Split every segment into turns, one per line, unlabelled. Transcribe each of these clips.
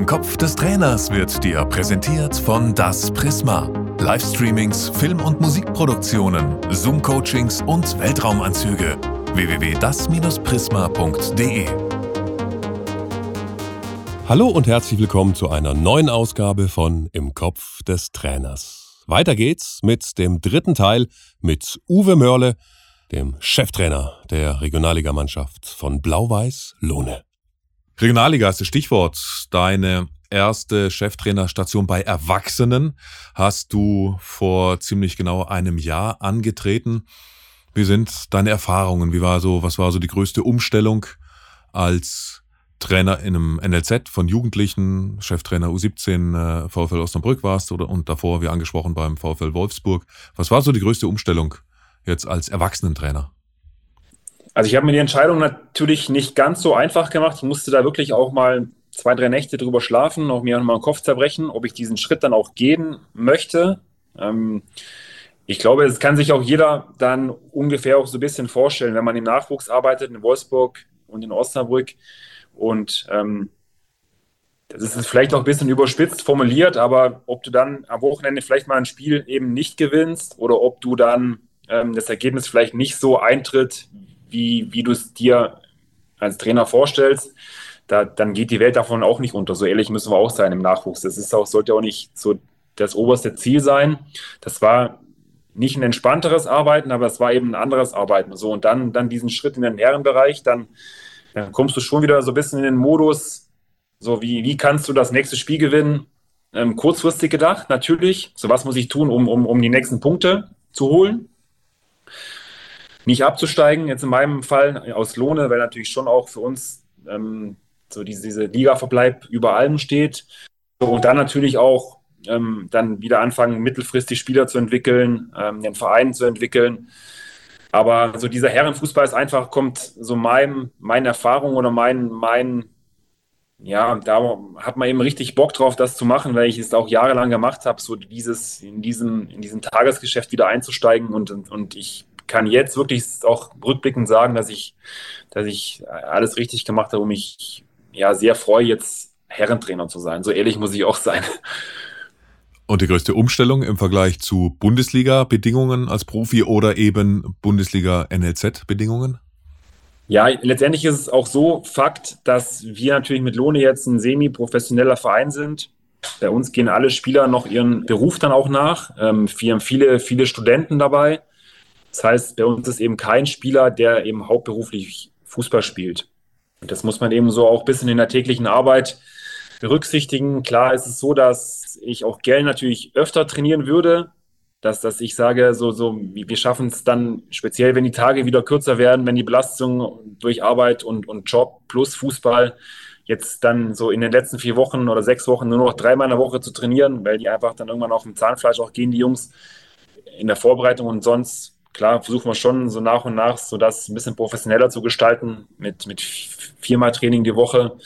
Im Kopf des Trainers wird dir präsentiert von Das Prisma. Livestreamings, Film- und Musikproduktionen, Zoom-Coachings und Weltraumanzüge. www.das-prisma.de
Hallo und herzlich willkommen zu einer neuen Ausgabe von Im Kopf des Trainers. Weiter geht's mit dem dritten Teil mit Uwe Mörle, dem Cheftrainer der Regionalligamannschaft von Blau-Weiß Lohne. Regionalliga ist das Stichwort. Deine erste Cheftrainerstation bei Erwachsenen hast du vor ziemlich genau einem Jahr angetreten. Wie sind deine Erfahrungen? Wie war so, was war so die größte Umstellung als Trainer in einem NLZ von Jugendlichen, Cheftrainer U17 äh, VfL Osnabrück warst oder und davor, wie angesprochen, beim VfL Wolfsburg. Was war so die größte Umstellung jetzt als Erwachsenentrainer?
Also ich habe mir die Entscheidung natürlich nicht ganz so einfach gemacht. Ich musste da wirklich auch mal zwei, drei Nächte drüber schlafen, auch mir nochmal den Kopf zerbrechen, ob ich diesen Schritt dann auch gehen möchte. Ähm, ich glaube, es kann sich auch jeder dann ungefähr auch so ein bisschen vorstellen, wenn man im Nachwuchs arbeitet, in Wolfsburg und in Osnabrück. Und ähm, das ist vielleicht auch ein bisschen überspitzt formuliert, aber ob du dann am Wochenende vielleicht mal ein Spiel eben nicht gewinnst oder ob du dann ähm, das Ergebnis vielleicht nicht so eintritt, wie, wie du es dir als Trainer vorstellst, da, dann geht die Welt davon auch nicht unter. So ehrlich müssen wir auch sein im Nachwuchs. Das ist auch, sollte auch nicht so das oberste Ziel sein. Das war nicht ein entspannteres Arbeiten, aber es war eben ein anderes Arbeiten. So, und dann, dann diesen Schritt in den Herrenbereich, dann, dann kommst du schon wieder so ein bisschen in den Modus, so wie, wie kannst du das nächste Spiel gewinnen? Ähm, kurzfristig gedacht, natürlich. So was muss ich tun, um, um, um die nächsten Punkte zu holen nicht abzusteigen, jetzt in meinem Fall aus Lohne, weil natürlich schon auch für uns ähm, so diese, diese Liga-Verbleib über allem steht. Und dann natürlich auch ähm, dann wieder anfangen, mittelfristig Spieler zu entwickeln, ähm, den Verein zu entwickeln. Aber so dieser Herrenfußball ist einfach, kommt so mein, meine Erfahrung oder mein, mein, ja, da hat man eben richtig Bock drauf, das zu machen, weil ich es auch jahrelang gemacht habe, so dieses, in diesem, in diesem Tagesgeschäft wieder einzusteigen und, und, und ich kann jetzt wirklich auch rückblickend sagen, dass ich, dass ich alles richtig gemacht habe und mich ja sehr freue, jetzt Herrentrainer zu sein. So ehrlich muss ich auch sein.
Und die größte Umstellung im Vergleich zu Bundesliga-Bedingungen als Profi oder eben Bundesliga-NLZ-Bedingungen?
Ja, letztendlich ist es auch so Fakt, dass wir natürlich mit Lohne jetzt ein semi-professioneller Verein sind. Bei uns gehen alle Spieler noch ihren Beruf dann auch nach. Ähm, wir haben viele, viele Studenten dabei. Das heißt, bei uns ist eben kein Spieler, der eben hauptberuflich Fußball spielt. Und das muss man eben so auch bisschen in der täglichen Arbeit berücksichtigen. Klar ist es so, dass ich auch gerne natürlich öfter trainieren würde, dass, dass ich sage, so, so, wir schaffen es dann speziell, wenn die Tage wieder kürzer werden, wenn die Belastung durch Arbeit und, und Job plus Fußball jetzt dann so in den letzten vier Wochen oder sechs Wochen nur noch dreimal in der Woche zu trainieren, weil die einfach dann irgendwann auf dem Zahnfleisch auch gehen, die Jungs in der Vorbereitung und sonst klar versuchen wir schon so nach und nach so das ein bisschen professioneller zu gestalten mit, mit viermal Training die Woche.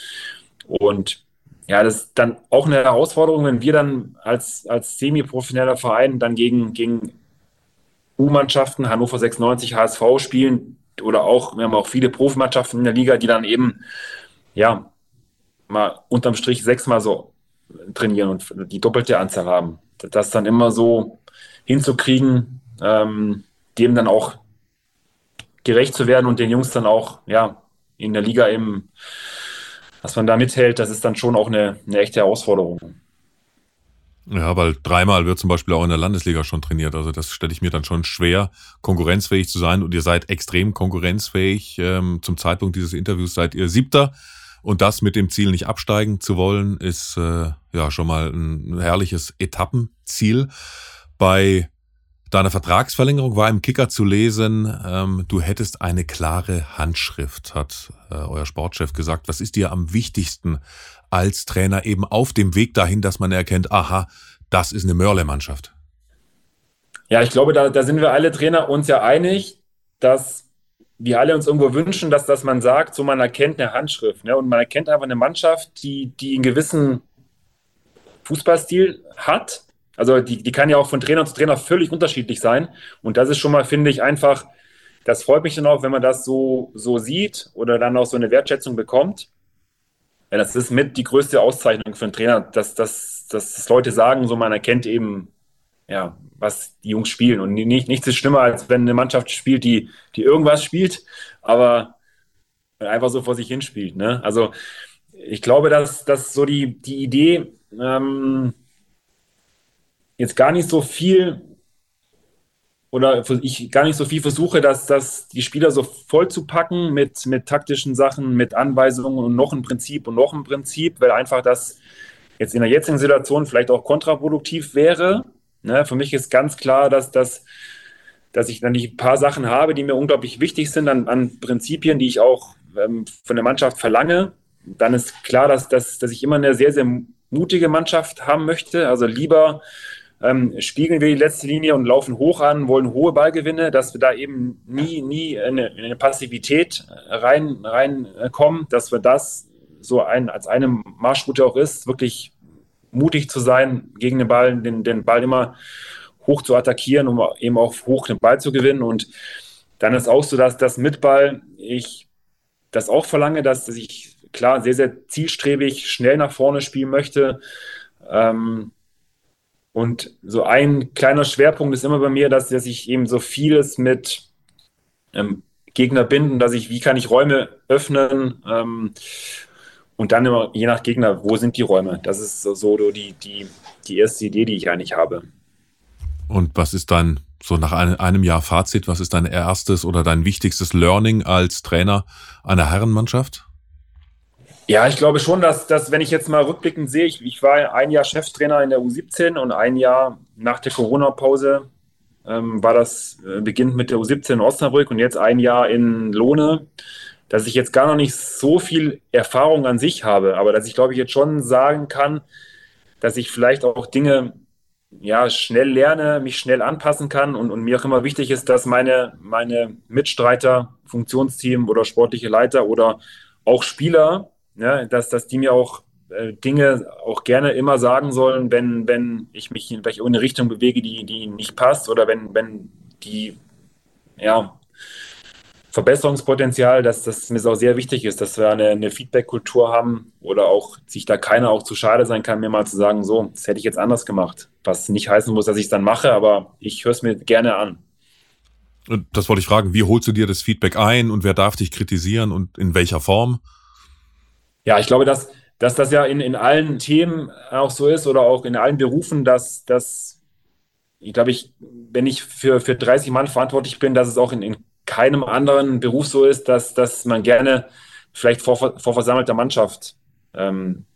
Und ja, das ist dann auch eine Herausforderung, wenn wir dann als, als semi-professioneller Verein dann gegen, gegen U-Mannschaften, Hannover 96, HSV spielen oder auch, wir haben auch viele Profimannschaften in der Liga, die dann eben, ja, mal unterm Strich sechsmal so trainieren und die doppelte Anzahl haben. Das dann immer so hinzukriegen, ähm, dem dann auch gerecht zu werden und den Jungs dann auch, ja, in der Liga eben, dass man da mithält, das ist dann schon auch eine, eine echte Herausforderung.
Ja, weil dreimal wird zum Beispiel auch in der Landesliga schon trainiert. Also das stelle ich mir dann schon schwer, konkurrenzfähig zu sein. Und ihr seid extrem konkurrenzfähig. Ähm, zum Zeitpunkt dieses Interviews seid ihr Siebter. Und das mit dem Ziel nicht absteigen zu wollen, ist äh, ja schon mal ein herrliches Etappenziel. Bei deiner Vertragsverlängerung war im Kicker zu lesen, ähm, du hättest eine klare Handschrift, hat äh, euer Sportchef gesagt. Was ist dir am wichtigsten als Trainer eben auf dem Weg dahin, dass man erkennt, aha, das ist eine Mörle-Mannschaft?
Ja, ich glaube, da, da sind wir alle Trainer uns ja einig, dass wir alle uns irgendwo wünschen, dass, dass man sagt, so man erkennt eine Handschrift. Ne? Und man erkennt einfach eine Mannschaft, die, die einen gewissen Fußballstil hat, also die, die kann ja auch von Trainer zu Trainer völlig unterschiedlich sein. Und das ist schon mal, finde ich, einfach, das freut mich dann auch, wenn man das so, so sieht oder dann auch so eine Wertschätzung bekommt. Ja, das ist mit die größte Auszeichnung für einen Trainer, dass, dass, dass Leute sagen, so man erkennt eben, ja, was die Jungs spielen. Und nicht, nichts ist schlimmer, als wenn eine Mannschaft spielt, die, die irgendwas spielt, aber einfach so vor sich hin spielt. Ne? Also ich glaube, dass, dass so die, die Idee ähm, jetzt gar nicht so viel oder ich gar nicht so viel versuche, dass, dass die Spieler so voll zu packen mit, mit taktischen Sachen, mit Anweisungen und noch ein Prinzip und noch ein Prinzip, weil einfach das jetzt in der jetzigen Situation vielleicht auch kontraproduktiv wäre. Ne? Für mich ist ganz klar, dass, dass, dass ich dann ein paar Sachen habe, die mir unglaublich wichtig sind an, an Prinzipien, die ich auch ähm, von der Mannschaft verlange. Dann ist klar, dass, dass, dass ich immer eine sehr, sehr mutige Mannschaft haben möchte. Also lieber ähm, spiegeln wir die letzte Linie und laufen hoch an, wollen hohe Ballgewinne, dass wir da eben nie, nie in eine, in eine Passivität rein, reinkommen, dass wir das so ein, als eine Marschroute auch ist, wirklich mutig zu sein, gegen den Ball, den, den Ball immer hoch zu attackieren, um eben auch hoch den Ball zu gewinnen. Und dann ist auch so, dass das mit Ball ich das auch verlange, dass, dass ich klar sehr, sehr zielstrebig schnell nach vorne spielen möchte. Ähm, und so ein kleiner Schwerpunkt ist immer bei mir, dass, dass ich eben so vieles mit ähm, Gegner binden, dass ich, wie kann ich Räume öffnen ähm, und dann immer, je nach Gegner, wo sind die Räume? Das ist so, so die, die, die erste Idee, die ich eigentlich habe.
Und was ist dein, so nach einem, einem Jahr Fazit, was ist dein erstes oder dein wichtigstes Learning als Trainer einer Herrenmannschaft?
Ja, ich glaube schon, dass, dass wenn ich jetzt mal rückblickend sehe, ich, ich war ein Jahr Cheftrainer in der U17 und ein Jahr nach der Corona-Pause ähm, war das äh, beginnt mit der U17 in Osnabrück und jetzt ein Jahr in Lohne, dass ich jetzt gar noch nicht so viel Erfahrung an sich habe, aber dass ich glaube ich jetzt schon sagen kann, dass ich vielleicht auch Dinge ja, schnell lerne, mich schnell anpassen kann und, und mir auch immer wichtig ist, dass meine, meine Mitstreiter, Funktionsteam oder sportliche Leiter oder auch Spieler ja, dass, dass die mir auch äh, Dinge auch gerne immer sagen sollen, wenn, wenn ich mich in eine Richtung bewege, die, die nicht passt oder wenn, wenn die ja, Verbesserungspotenzial, dass das mir auch sehr wichtig ist, dass wir eine, eine Feedback-Kultur haben oder auch sich da keiner auch zu schade sein kann, mir mal zu sagen, so, das hätte ich jetzt anders gemacht. Was nicht heißen muss, dass ich es dann mache, aber ich höre es mir gerne an.
Und das wollte ich fragen, wie holst du dir das Feedback ein und wer darf dich kritisieren und in welcher Form?
Ja, ich glaube, dass, dass das ja in, in allen Themen auch so ist oder auch in allen Berufen, dass, dass ich glaube, ich, wenn ich für, für 30 Mann verantwortlich bin, dass es auch in, in keinem anderen Beruf so ist, dass, dass man gerne vielleicht vor, vor versammelter Mannschaft ähm,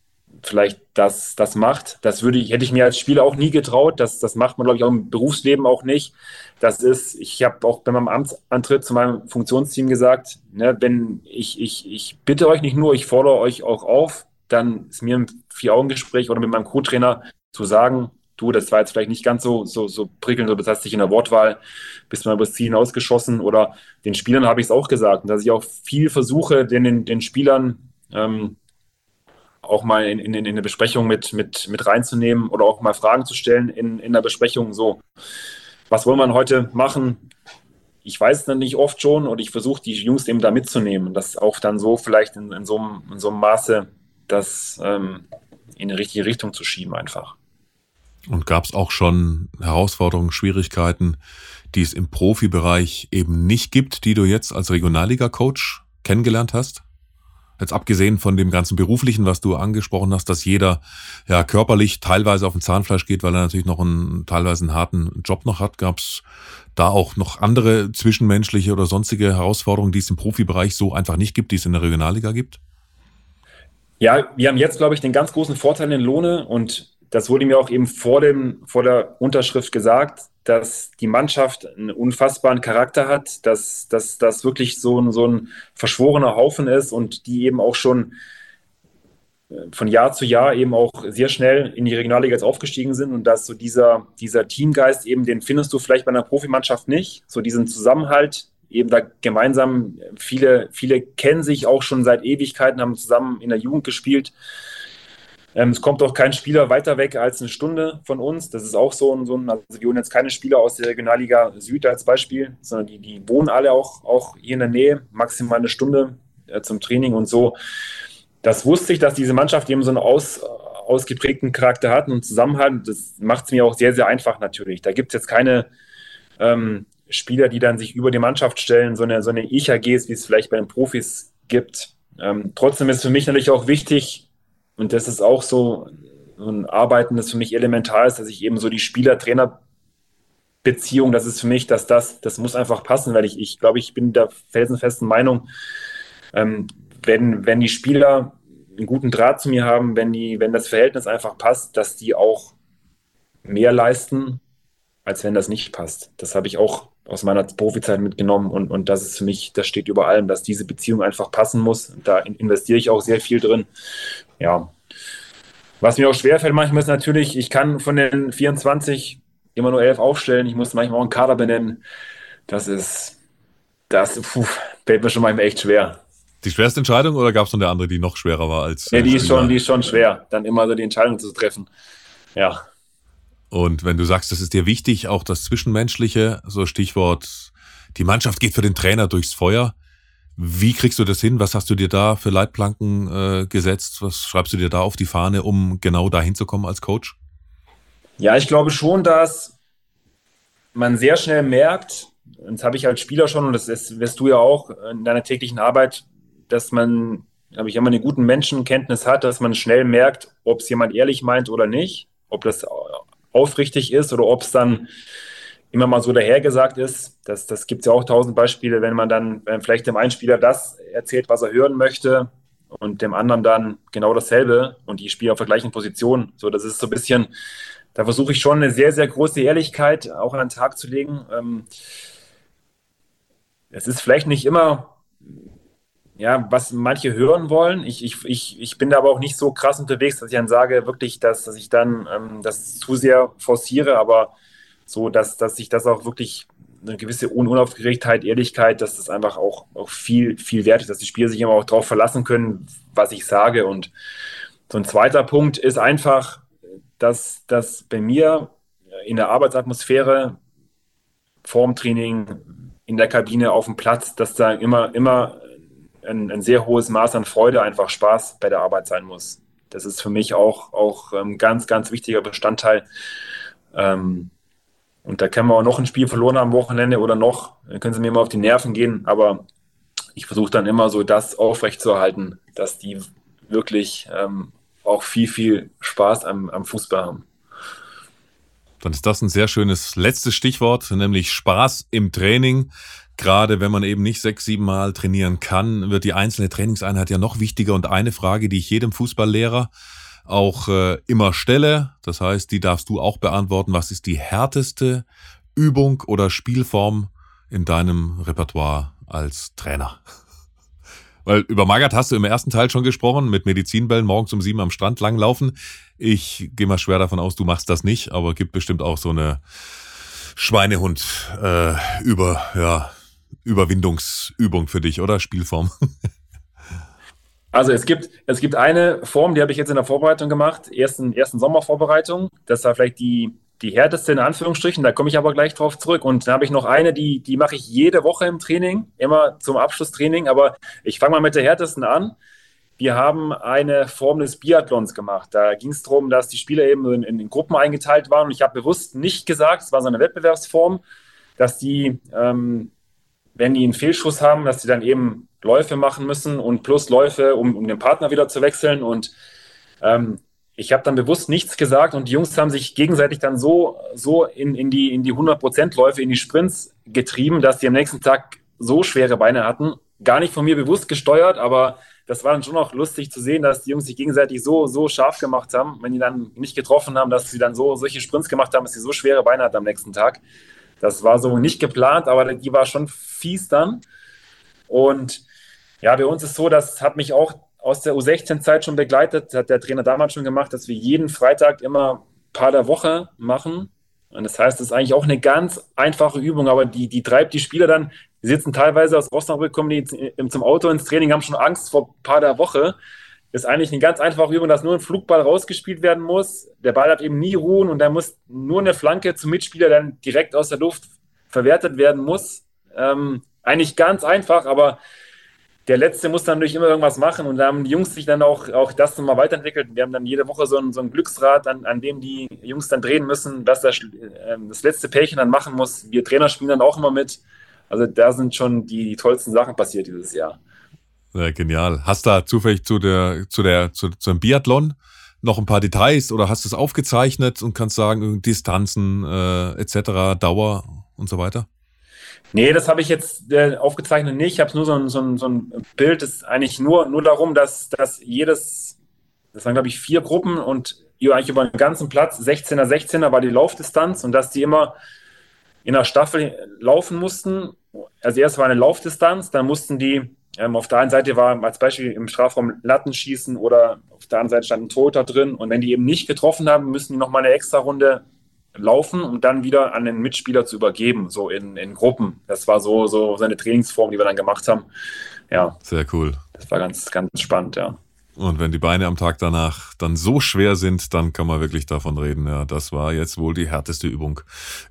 vielleicht das, das macht. Das würde ich, hätte ich mir als Spieler auch nie getraut. Das, das macht man, glaube ich, auch im Berufsleben auch nicht. Das ist, ich habe auch bei meinem Amtsantritt zu meinem Funktionsteam gesagt, ne, wenn ich, ich, ich bitte euch nicht nur, ich fordere euch auch auf, dann ist mir im Vier-Augen-Gespräch oder mit meinem Co-Trainer zu sagen, du, das war jetzt vielleicht nicht ganz so, so, so prickelnd oder das heißt sich in der Wortwahl, bist mal übers Ziel hinausgeschossen oder den Spielern habe ich es auch gesagt, dass ich auch viel versuche, den, den, den Spielern ähm, auch mal in, in, in eine Besprechung mit, mit, mit reinzunehmen oder auch mal Fragen zu stellen in, in der Besprechung. So, was wollen wir heute machen? Ich weiß es dann nicht oft schon und ich versuche die Jungs eben da mitzunehmen das auch dann so vielleicht in, in, so, einem, in so einem Maße, das ähm, in die richtige Richtung zu schieben einfach.
Und gab es auch schon Herausforderungen, Schwierigkeiten, die es im Profibereich eben nicht gibt, die du jetzt als Regionalliga-Coach kennengelernt hast? Jetzt abgesehen von dem ganzen beruflichen, was du angesprochen hast, dass jeder ja körperlich teilweise auf dem Zahnfleisch geht, weil er natürlich noch einen teilweise einen harten Job noch hat, gab es da auch noch andere zwischenmenschliche oder sonstige Herausforderungen, die es im Profibereich so einfach nicht gibt, die es in der Regionalliga gibt?
Ja, wir haben jetzt, glaube ich, den ganz großen Vorteil in Lohne und das wurde mir auch eben vor, dem, vor der Unterschrift gesagt, dass die Mannschaft einen unfassbaren Charakter hat, dass das wirklich so ein, so ein verschworener Haufen ist und die eben auch schon äh, von Jahr zu Jahr eben auch sehr schnell in die Regionalliga jetzt aufgestiegen sind und dass so dieser, dieser Teamgeist eben, den findest du vielleicht bei einer Profimannschaft nicht, so diesen Zusammenhalt, eben da gemeinsam, viele, viele kennen sich auch schon seit Ewigkeiten, haben zusammen in der Jugend gespielt ähm, es kommt auch kein Spieler weiter weg als eine Stunde von uns. Das ist auch so ein, so ein also wir holen jetzt keine Spieler aus der Regionalliga Süd als Beispiel, sondern die, die wohnen alle auch, auch hier in der Nähe, maximal eine Stunde äh, zum Training und so. das wusste ich, dass diese Mannschaft eben so einen aus, ausgeprägten Charakter hat und Zusammenhalt. Das macht es mir auch sehr, sehr einfach natürlich. Da gibt es jetzt keine ähm, Spieler, die dann sich über die Mannschaft stellen, so eine, so eine Ich-AGs, wie es vielleicht bei den Profis gibt. Ähm, trotzdem ist für mich natürlich auch wichtig, und das ist auch so, ein Arbeiten, das für mich elementar ist, dass ich eben so die Spieler-Trainer-Beziehung, das ist für mich, dass das, das muss einfach passen, weil ich, ich glaube, ich bin der felsenfesten Meinung, ähm, wenn, wenn die Spieler einen guten Draht zu mir haben, wenn, die, wenn das Verhältnis einfach passt, dass die auch mehr leisten, als wenn das nicht passt. Das habe ich auch aus meiner Profizeit mitgenommen und, und das ist für mich, das steht über allem, dass diese Beziehung einfach passen muss. Da investiere ich auch sehr viel drin. Ja. Was mir auch schwerfällt manchmal ist natürlich, ich kann von den 24 immer nur 11 aufstellen. Ich muss manchmal auch einen Kader benennen. Das ist, das puh, fällt mir schon manchmal echt schwer.
Die schwerste Entscheidung oder gab es noch eine andere, die noch schwerer war als.
Ja, die ist, schon, die ist schon schwer, dann immer so die Entscheidung zu treffen. Ja.
Und wenn du sagst, das ist dir wichtig, auch das Zwischenmenschliche, so Stichwort, die Mannschaft geht für den Trainer durchs Feuer. Wie kriegst du das hin? Was hast du dir da für Leitplanken äh, gesetzt? Was schreibst du dir da auf die Fahne, um genau dahin zu kommen als Coach?
Ja, ich glaube schon, dass man sehr schnell merkt, das habe ich als Spieler schon und das ist, wirst du ja auch in deiner täglichen Arbeit, dass man, habe ich immer eine guten Menschenkenntnis hat, dass man schnell merkt, ob es jemand ehrlich meint oder nicht, ob das aufrichtig ist oder ob es dann immer mal so dahergesagt ist. Das, das gibt es ja auch tausend Beispiele, wenn man dann wenn vielleicht dem einen Spieler das erzählt, was er hören möchte und dem anderen dann genau dasselbe und die spielen auf der gleichen Position. So, das ist so ein bisschen, da versuche ich schon eine sehr, sehr große Ehrlichkeit auch an den Tag zu legen. Ähm, es ist vielleicht nicht immer ja, was manche hören wollen. Ich, ich, ich, ich bin da aber auch nicht so krass unterwegs, dass ich dann sage, wirklich, dass, dass ich dann ähm, das zu sehr forciere, aber so, dass, dass ich das auch wirklich eine gewisse Unaufgeregtheit, Ehrlichkeit, dass das einfach auch, auch viel, viel wert ist, dass die Spieler sich immer auch darauf verlassen können, was ich sage. Und so ein zweiter Punkt ist einfach, dass, dass bei mir in der Arbeitsatmosphäre, vorm Training, in der Kabine, auf dem Platz, dass da immer, immer ein, ein, sehr hohes Maß an Freude, einfach Spaß bei der Arbeit sein muss. Das ist für mich auch, auch ein ähm, ganz, ganz wichtiger Bestandteil. Ähm, und da können wir auch noch ein Spiel verloren am Wochenende oder noch, dann können sie mir mal auf die Nerven gehen, aber ich versuche dann immer so das aufrechtzuerhalten, dass die wirklich ähm, auch viel, viel Spaß am, am Fußball haben.
Dann ist das ein sehr schönes letztes Stichwort, nämlich Spaß im Training. Gerade wenn man eben nicht sechs, sieben Mal trainieren kann, wird die einzelne Trainingseinheit ja noch wichtiger. Und eine Frage, die ich jedem Fußballlehrer auch äh, immer stelle, das heißt, die darfst du auch beantworten. Was ist die härteste Übung oder Spielform in deinem Repertoire als Trainer? Weil über Magath hast du im ersten Teil schon gesprochen, mit Medizinbällen morgens um sieben am Strand langlaufen. Ich gehe mal schwer davon aus, du machst das nicht, aber gibt bestimmt auch so eine Schweinehund äh, über, ja, Überwindungsübung für dich, oder? Spielform.
Also es gibt, es gibt eine Form, die habe ich jetzt in der Vorbereitung gemacht, ersten, ersten Sommervorbereitung. Das war vielleicht die, die härteste in Anführungsstrichen, da komme ich aber gleich drauf zurück. Und dann habe ich noch eine, die, die mache ich jede Woche im Training, immer zum Abschlusstraining, aber ich fange mal mit der härtesten an. Wir haben eine Form des Biathlons gemacht. Da ging es darum, dass die Spieler eben in, in, Gruppen eingeteilt waren. Und ich habe bewusst nicht gesagt, es war so eine Wettbewerbsform, dass die ähm, wenn die einen Fehlschuss haben, dass sie dann eben Läufe machen müssen und plus Läufe, um, um den Partner wieder zu wechseln. Und ähm, ich habe dann bewusst nichts gesagt und die Jungs haben sich gegenseitig dann so, so in, in die, in die 100%-Läufe, in die Sprints getrieben, dass die am nächsten Tag so schwere Beine hatten. Gar nicht von mir bewusst gesteuert, aber das war dann schon auch lustig zu sehen, dass die Jungs sich gegenseitig so, so scharf gemacht haben, wenn die dann nicht getroffen haben, dass sie dann so solche Sprints gemacht haben, dass sie so schwere Beine hatten am nächsten Tag. Das war so nicht geplant, aber die war schon fies dann. Und ja, bei uns ist so, das hat mich auch aus der U16-Zeit schon begleitet, hat der Trainer damals schon gemacht, dass wir jeden Freitag immer paar der Woche machen. Und das heißt, das ist eigentlich auch eine ganz einfache Übung, aber die, die treibt die Spieler dann, die sitzen teilweise aus Osnabrück, kommen die zum Auto ins Training, haben schon Angst vor paar der Woche ist eigentlich eine ganz einfache Übung, dass nur ein Flugball rausgespielt werden muss. Der Ball hat eben nie ruhen und da muss nur eine Flanke zum Mitspieler dann direkt aus der Luft verwertet werden muss. Ähm, eigentlich ganz einfach, aber der Letzte muss dann natürlich immer irgendwas machen und da haben die Jungs sich dann auch, auch das nochmal weiterentwickelt. Wir haben dann jede Woche so ein, so ein Glücksrad, an, an dem die Jungs dann drehen müssen, was das, äh, das letzte Pärchen dann machen muss. Wir Trainer spielen dann auch immer mit. Also da sind schon die, die tollsten Sachen passiert dieses Jahr.
Ja, genial. Hast du da zufällig zu der, zu der, zu, zu dem Biathlon noch ein paar Details oder hast du es aufgezeichnet und kannst sagen, Distanzen äh, etc., Dauer und so weiter?
Nee, das habe ich jetzt äh, aufgezeichnet nicht. Ich habe nur so ein, so, ein, so ein Bild, das ist eigentlich nur, nur darum, dass, dass jedes, das waren glaube ich vier Gruppen und eigentlich über den ganzen Platz, 16er, 16er war die Laufdistanz und dass die immer in der Staffel laufen mussten. Also erst war eine Laufdistanz, dann mussten die, ähm, auf der einen Seite war als Beispiel im Strafraum Latten schießen oder auf der anderen Seite stand ein Torhüter drin und wenn die eben nicht getroffen haben, müssen die nochmal eine extra Runde laufen und dann wieder an den Mitspieler zu übergeben, so in, in Gruppen. Das war so, so seine Trainingsform, die wir dann gemacht haben. Ja.
Sehr cool.
Das war ganz, ganz spannend, ja.
Und wenn die Beine am Tag danach dann so schwer sind, dann kann man wirklich davon reden. Ja, das war jetzt wohl die härteste Übung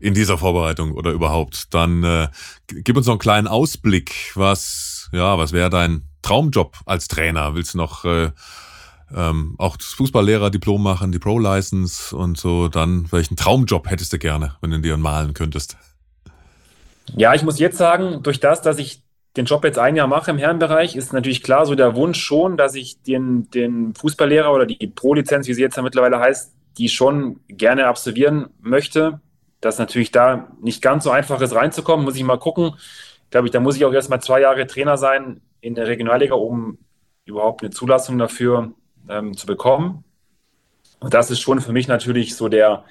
in dieser Vorbereitung oder überhaupt. Dann äh, gib uns noch einen kleinen Ausblick. Was, ja, was wäre dein Traumjob als Trainer? Willst du noch äh, ähm, auch das Fußballlehrer-Diplom machen, die Pro-License und so, dann welchen Traumjob hättest du gerne, wenn du dir malen könntest?
Ja, ich muss jetzt sagen, durch das, dass ich den Job jetzt ein Jahr mache im Herrenbereich, ist natürlich klar so der Wunsch schon, dass ich den, den Fußballlehrer oder die Pro-Lizenz, wie sie jetzt ja mittlerweile heißt, die schon gerne absolvieren möchte. Dass natürlich da nicht ganz so einfach ist, reinzukommen, muss ich mal gucken. Glaube ich, da muss ich auch erst mal zwei Jahre Trainer sein in der Regionalliga, um überhaupt eine Zulassung dafür ähm, zu bekommen. Und das ist schon für mich natürlich so der,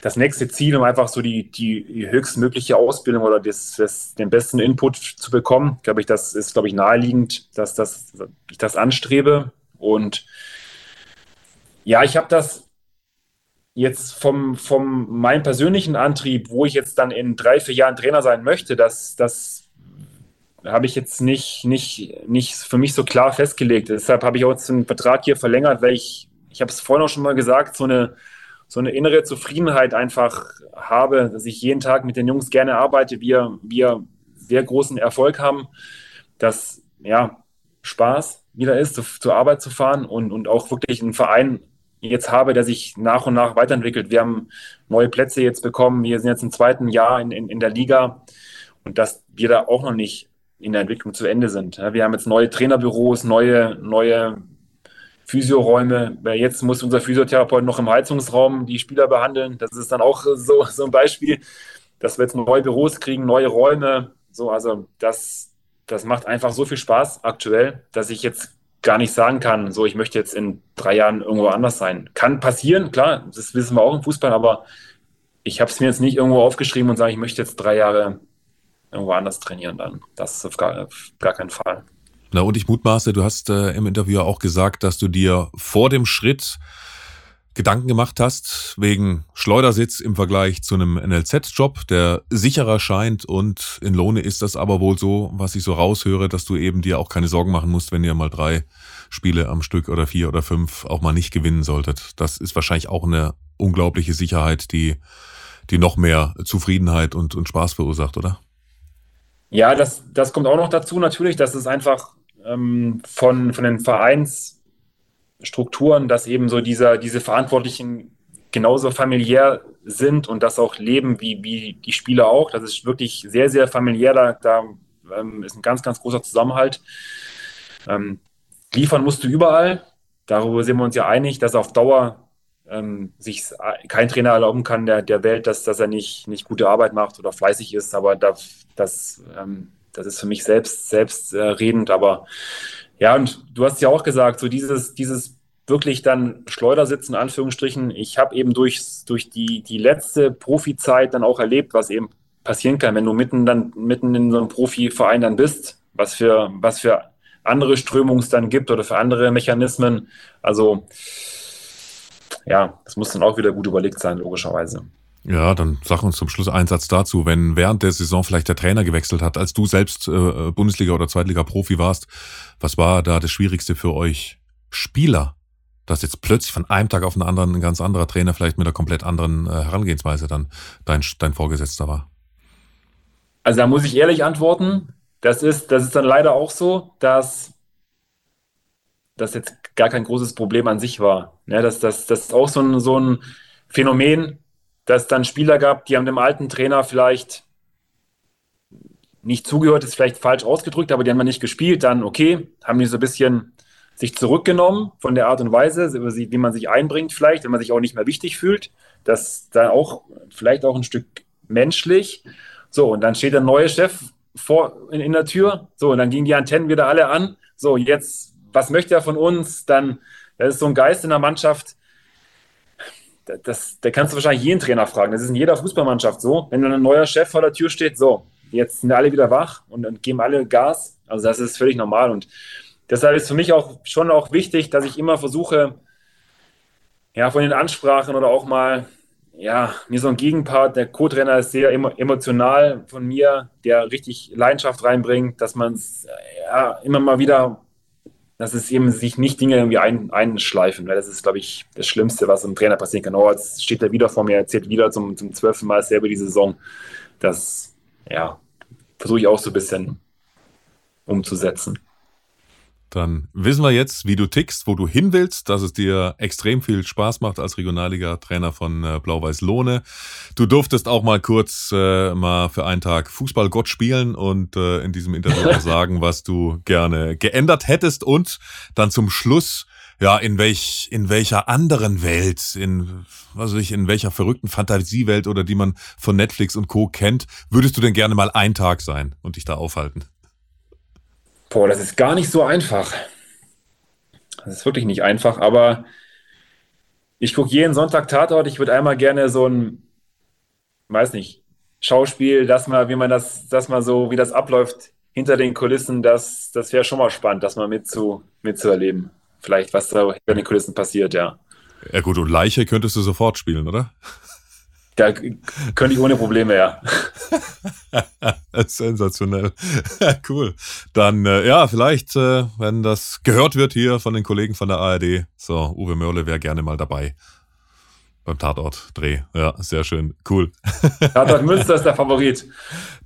das nächste Ziel, um einfach so die, die höchstmögliche Ausbildung oder das, das, den besten Input zu bekommen. Glaube ich, das ist, glaube ich, naheliegend, dass, das, ich das anstrebe. Und ja, ich habe das jetzt vom, vom meinem persönlichen Antrieb, wo ich jetzt dann in drei, vier Jahren Trainer sein möchte, das, das habe ich jetzt nicht, nicht, nicht für mich so klar festgelegt. Deshalb habe ich auch den Vertrag hier verlängert, weil ich, ich habe es vorhin auch schon mal gesagt, so eine, so eine innere Zufriedenheit einfach habe, dass ich jeden Tag mit den Jungs gerne arbeite, wir, wir sehr großen Erfolg haben, dass ja Spaß wieder ist, zu, zur Arbeit zu fahren und, und auch wirklich einen Verein jetzt habe, der sich nach und nach weiterentwickelt. Wir haben neue Plätze jetzt bekommen, wir sind jetzt im zweiten Jahr in, in, in der Liga und dass wir da auch noch nicht in der Entwicklung zu Ende sind. Wir haben jetzt neue Trainerbüros, neue, neue Physioräume. Jetzt muss unser Physiotherapeut noch im Heizungsraum die Spieler behandeln. Das ist dann auch so, so ein Beispiel, dass wir jetzt neue Büros kriegen, neue Räume. So, also das, das macht einfach so viel Spaß aktuell, dass ich jetzt gar nicht sagen kann, so ich möchte jetzt in drei Jahren irgendwo anders sein. Kann passieren, klar, das wissen wir auch im Fußball, aber ich habe es mir jetzt nicht irgendwo aufgeschrieben und sage, ich möchte jetzt drei Jahre irgendwo anders trainieren dann. Das ist auf gar, auf gar keinen Fall.
Na und ich mutmaße, du hast äh, im Interview auch gesagt, dass du dir vor dem Schritt Gedanken gemacht hast wegen Schleudersitz im Vergleich zu einem NLZ-Job, der sicherer scheint und in Lohne ist das aber wohl so, was ich so raushöre, dass du eben dir auch keine Sorgen machen musst, wenn ihr mal drei Spiele am Stück oder vier oder fünf auch mal nicht gewinnen solltet. Das ist wahrscheinlich auch eine unglaubliche Sicherheit, die, die noch mehr Zufriedenheit und, und Spaß verursacht, oder?
Ja, das, das kommt auch noch dazu natürlich, dass es einfach ähm, von, von den Vereinsstrukturen, dass eben so dieser, diese Verantwortlichen genauso familiär sind und das auch leben wie, wie die Spieler auch. Das ist wirklich sehr, sehr familiär. Da, da ähm, ist ein ganz, ganz großer Zusammenhalt. Ähm, liefern musst du überall. Darüber sind wir uns ja einig, dass auf Dauer ähm, sich kein Trainer erlauben kann der, der Welt, dass, dass er nicht, nicht gute Arbeit macht oder fleißig ist. Aber da, das, ähm, das ist für mich selbst, selbst äh. Aber ja, und du hast ja auch gesagt, so dieses, dieses wirklich dann Schleudersitzen, in Anführungsstrichen. Ich habe eben durch, durch die, die letzte Profizeit dann auch erlebt, was eben passieren kann, wenn du mitten dann mitten in so einem Profiverein dann bist, was für, was für andere Strömungen es dann gibt oder für andere Mechanismen. Also ja, das muss dann auch wieder gut überlegt sein, logischerweise.
Ja, dann sag uns zum Schluss einen Satz dazu. Wenn während der Saison vielleicht der Trainer gewechselt hat, als du selbst äh, Bundesliga- oder Zweitliga-Profi warst, was war da das Schwierigste für euch Spieler? Dass jetzt plötzlich von einem Tag auf den anderen ein ganz anderer Trainer vielleicht mit einer komplett anderen äh, Herangehensweise dann dein, dein Vorgesetzter war?
Also da muss ich ehrlich antworten. das ist, das ist dann leider auch so, dass das jetzt gar kein großes Problem an sich war. Ja, das, das, das ist auch so ein, so ein Phänomen, dass es dann Spieler gab, die haben dem alten Trainer vielleicht nicht zugehört, ist vielleicht falsch ausgedrückt, aber die haben dann nicht gespielt, dann okay, haben die so ein bisschen sich zurückgenommen von der Art und Weise, wie man sich einbringt vielleicht, wenn man sich auch nicht mehr wichtig fühlt. Das dann auch vielleicht auch ein Stück menschlich. So, und dann steht der neue Chef vor in, in der Tür. So, und dann gingen die Antennen wieder alle an. So, jetzt, was möchte er von uns? Dann, das ist so ein Geist in der Mannschaft. Das, da kannst du wahrscheinlich jeden Trainer fragen. Das ist in jeder Fußballmannschaft so. Wenn dann ein neuer Chef vor der Tür steht, so, jetzt sind alle wieder wach und dann geben alle Gas. Also das ist völlig normal. Und deshalb ist für mich auch schon auch wichtig, dass ich immer versuche, ja, von den Ansprachen oder auch mal, ja, mir so ein Gegenpart, der Co-Trainer ist sehr emotional von mir, der richtig Leidenschaft reinbringt, dass man es ja, immer mal wieder, dass es eben sich nicht Dinge irgendwie ein, einschleifen, weil das ist, glaube ich, das Schlimmste, was einem Trainer passieren kann. Oh, jetzt steht er wieder vor mir, erzählt wieder zum, zum zwölften Mal selber die Saison. Das, ja, versuche ich auch so ein bisschen umzusetzen.
Dann wissen wir jetzt, wie du tickst, wo du hin willst, dass es dir extrem viel Spaß macht als Regionalliga-Trainer von äh, Blau-Weiß Lohne. Du durftest auch mal kurz äh, mal für einen Tag Fußballgott spielen und äh, in diesem Interview auch sagen, was du gerne geändert hättest und dann zum Schluss ja, in welch, in welcher anderen Welt, in, was weiß ich, in welcher verrückten Fantasiewelt oder die man von Netflix und Co. kennt, würdest du denn gerne mal ein Tag sein und dich da aufhalten?
Boah, das ist gar nicht so einfach. Das ist wirklich nicht einfach, aber ich gucke jeden Sonntag Tatort. Ich würde einmal gerne so ein, weiß nicht, Schauspiel, dass mal, wie man das, dass mal so, wie das abläuft hinter den Kulissen, das, das wäre schon mal spannend, das mal mitzu, mitzuerleben. Vielleicht, was da hinter den Kulissen passiert, ja.
Ja gut, und Leiche könntest du sofort spielen, oder?
Da könnte ich ohne Probleme, ja.
Sensationell. cool. Dann, äh, ja, vielleicht, äh, wenn das gehört wird hier von den Kollegen von der ARD, so, Uwe Mörle wäre gerne mal dabei. Beim Tatort-Dreh. Ja, sehr schön. Cool.
Tatort Münster ist der Favorit.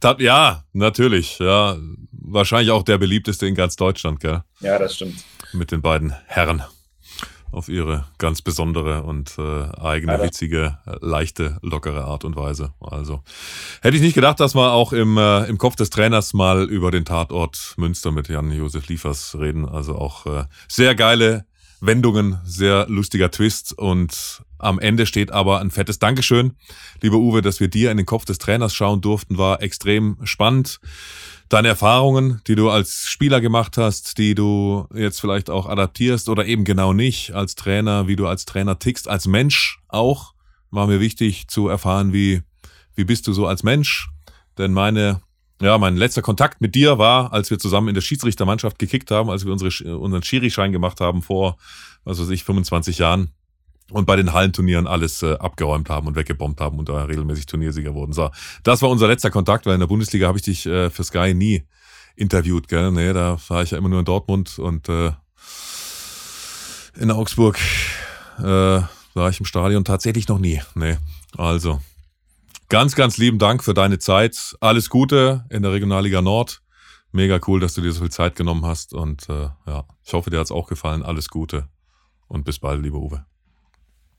Tat, ja, natürlich. Ja, wahrscheinlich auch der beliebteste in ganz Deutschland, gell?
Ja, das stimmt.
Mit den beiden Herren auf ihre ganz besondere und äh, eigene, witzige, leichte, lockere Art und Weise. Also hätte ich nicht gedacht, dass wir auch im, äh, im Kopf des Trainers mal über den Tatort Münster mit Jan-Josef Liefers reden. Also auch äh, sehr geile Wendungen, sehr lustiger Twist und am Ende steht aber ein fettes Dankeschön, lieber Uwe, dass wir dir in den Kopf des Trainers schauen durften, war extrem spannend deine Erfahrungen, die du als Spieler gemacht hast, die du jetzt vielleicht auch adaptierst oder eben genau nicht als Trainer, wie du als Trainer tickst, als Mensch auch, war mir wichtig zu erfahren, wie, wie bist du so als Mensch? Denn meine, ja, mein letzter Kontakt mit dir war, als wir zusammen in der Schiedsrichtermannschaft gekickt haben, als wir unsere, unseren Schiri-Schein gemacht haben vor, was weiß ich, 25 Jahren und bei den Hallenturnieren alles äh, abgeräumt haben und weggebombt haben und da regelmäßig Turniersieger wurden. So, das war unser letzter Kontakt, weil in der Bundesliga habe ich dich äh, für Sky nie interviewt, gell? Nee, da war ich ja immer nur in Dortmund und äh, in Augsburg äh, war ich im Stadion tatsächlich noch nie. Nee, also ganz, ganz lieben Dank für deine Zeit. Alles Gute in der Regionalliga Nord. Mega cool, dass du dir so viel Zeit genommen hast und äh, ja, ich hoffe, dir hat's auch gefallen. Alles Gute und bis bald, lieber Uwe.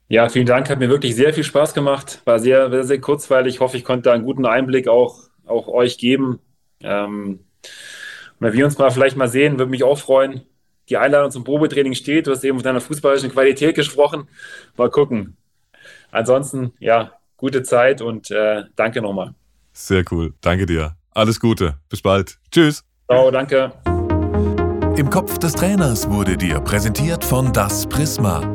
Ja, vielen Dank. Hat mir wirklich sehr viel Spaß gemacht. War sehr, sehr, sehr kurzweilig. Ich hoffe, ich konnte da einen guten Einblick auch, auch euch geben. Ähm, wenn wir uns mal vielleicht mal sehen, würde mich auch freuen. Die Einladung zum Probetraining steht. Du hast eben von deiner fußballischen Qualität gesprochen. Mal gucken. Ansonsten, ja, gute Zeit und äh, danke nochmal.
Sehr cool. Danke dir. Alles Gute. Bis bald. Tschüss.
Ciao, danke.
Im Kopf des Trainers wurde dir präsentiert von Das Prisma.